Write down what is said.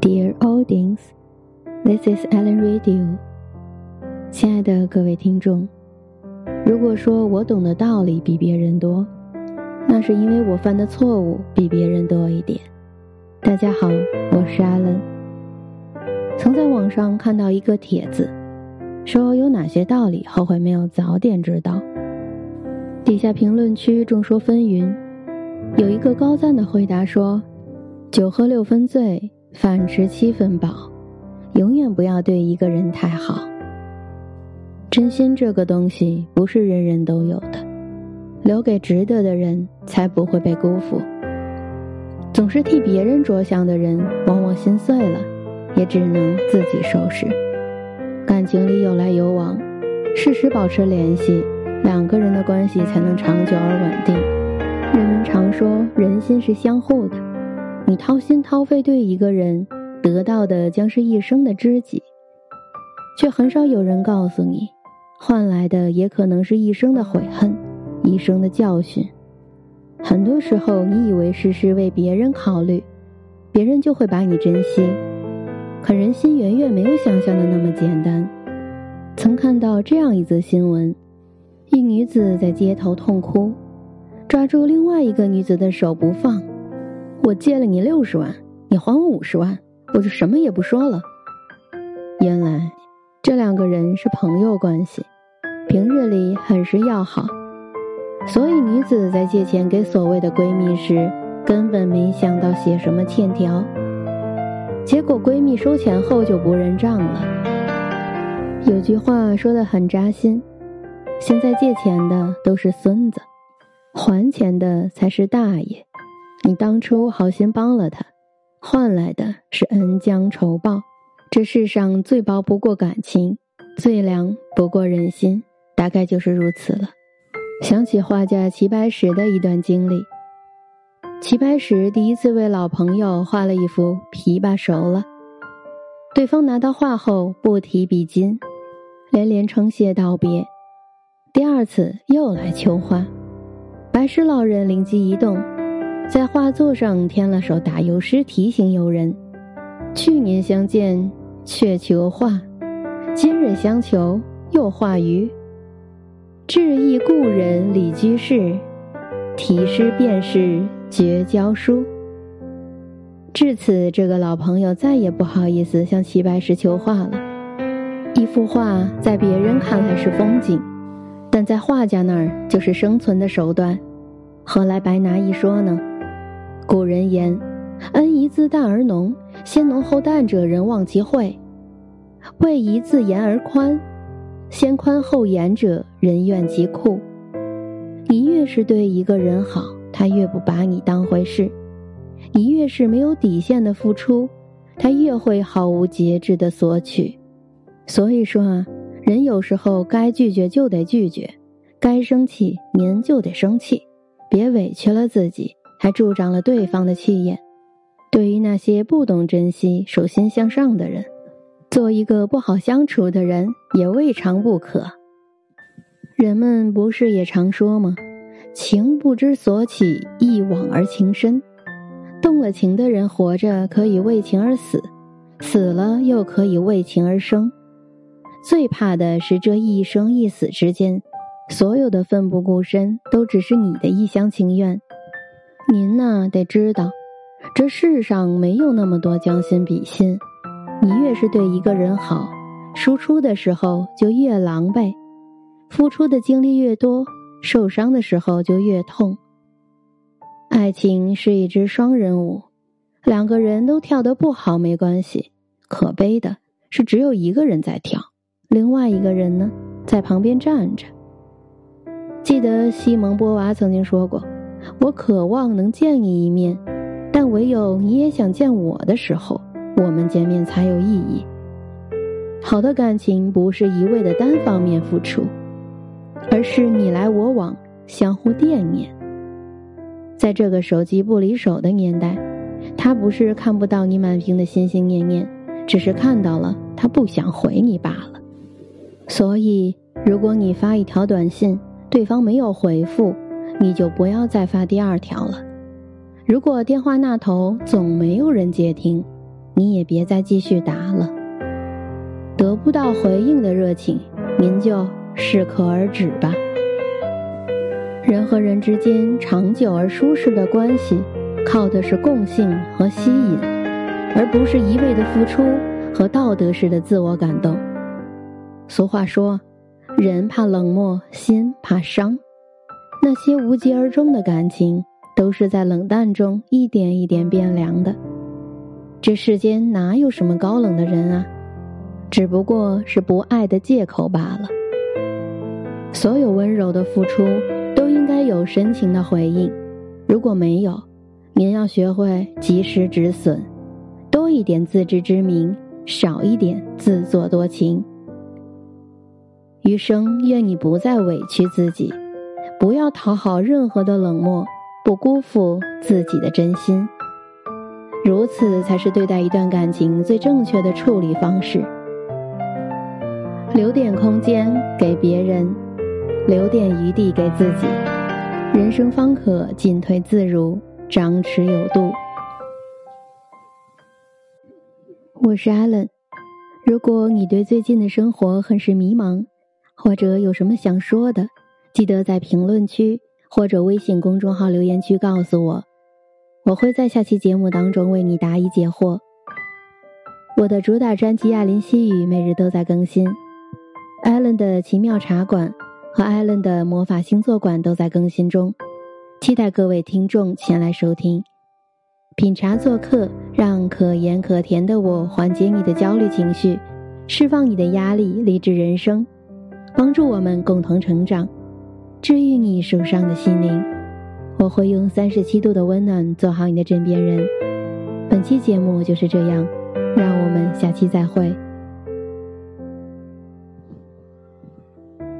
Dear audience, this is Ellen Radio。亲爱的各位听众，如果说我懂的道理比别人多，那是因为我犯的错误比别人多一点。大家好，我是 Allen。曾在网上看到一个帖子，说有哪些道理后悔没有早点知道。底下评论区众说纷纭，有一个高赞的回答说：“酒喝六分醉，饭吃七分饱，永远不要对一个人太好。真心这个东西不是人人都有的，留给值得的人，才不会被辜负。总是替别人着想的人，往往心碎了，也只能自己收拾。感情里有来有往，适时保持联系。”两个人的关系才能长久而稳定。人们常说，人心是相互的。你掏心掏肺对一个人，得到的将是一生的知己，却很少有人告诉你，换来的也可能是一生的悔恨，一生的教训。很多时候，你以为事事为别人考虑，别人就会把你珍惜，可人心远远没有想象的那么简单。曾看到这样一则新闻。一女子在街头痛哭，抓住另外一个女子的手不放。我借了你六十万，你还我五十万，我就什么也不说了。原来这两个人是朋友关系，平日里很是要好，所以女子在借钱给所谓的闺蜜时，根本没想到写什么欠条。结果闺蜜收钱后就不认账了。有句话说的很扎心。现在借钱的都是孙子，还钱的才是大爷。你当初好心帮了他，换来的是恩将仇报。这世上最薄不过感情，最凉不过人心，大概就是如此了。想起画家齐白石的一段经历：齐白石第一次为老朋友画了一幅琵琶熟了，对方拿到画后不提笔金，连连称谢道别。第二次又来求画，白石老人灵机一动，在画作上添了首打油诗，提醒友人：去年相见却求画，今日相求又画鱼。致意故人李居士，题诗便是绝交书。至此，这个老朋友再也不好意思向齐白石求画了。一幅画在别人看来是风景。但在画家那儿就是生存的手段，何来白拿一说呢？古人言：“恩宜自淡而浓，先浓后淡者人忘其惠；位宜自严而宽，先宽后严者人怨其酷。”你越是对一个人好，他越不把你当回事；你越是没有底线的付出，他越会毫无节制的索取。所以说啊。人有时候该拒绝就得拒绝，该生气您就得生气，别委屈了自己，还助长了对方的气焰。对于那些不懂珍惜、手心向上的人，做一个不好相处的人也未尝不可。人们不是也常说吗？情不知所起，一往而情深。动了情的人，活着可以为情而死，死了又可以为情而生。最怕的是这一生一死之间，所有的奋不顾身都只是你的一厢情愿。您呢，得知道，这世上没有那么多将心比心。你越是对一个人好，输出的时候就越狼狈；付出的精力越多，受伤的时候就越痛。爱情是一支双人舞，两个人都跳得不好没关系，可悲的是只有一个人在跳。另外一个人呢，在旁边站着。记得西蒙波娃曾经说过：“我渴望能见你一面，但唯有你也想见我的时候，我们见面才有意义。”好的感情不是一味的单方面付出，而是你来我往，相互惦念。在这个手机不离手的年代，他不是看不到你满屏的心心念念，只是看到了，他不想回你罢了。所以，如果你发一条短信，对方没有回复，你就不要再发第二条了。如果电话那头总没有人接听，你也别再继续打了。得不到回应的热情，您就适可而止吧。人和人之间长久而舒适的关系，靠的是共性和吸引，而不是一味的付出和道德式的自我感动。俗话说：“人怕冷漠，心怕伤。”那些无疾而终的感情，都是在冷淡中一点一点变凉的。这世间哪有什么高冷的人啊？只不过是不爱的借口罢了。所有温柔的付出。都应该有深情的回应，如果没有，您要学会及时止损，多一点自知之明，少一点自作多情。余生愿你不再委屈自己，不要讨好任何的冷漠，不辜负自己的真心。如此才是对待一段感情最正确的处理方式。留点空间给别人。留点余地给自己，人生方可进退自如，张弛有度。我是 Allen，如果你对最近的生活很是迷茫，或者有什么想说的，记得在评论区或者微信公众号留言区告诉我，我会在下期节目当中为你答疑解惑。我的主打专辑《亚林西语》每日都在更新艾伦的奇妙茶馆。和艾伦的魔法星座馆都在更新中，期待各位听众前来收听。品茶做客，让可盐可甜的我缓解你的焦虑情绪，释放你的压力，励志人生，帮助我们共同成长，治愈你受伤的心灵。我会用三十七度的温暖做好你的枕边人。本期节目就是这样，让我们下期再会。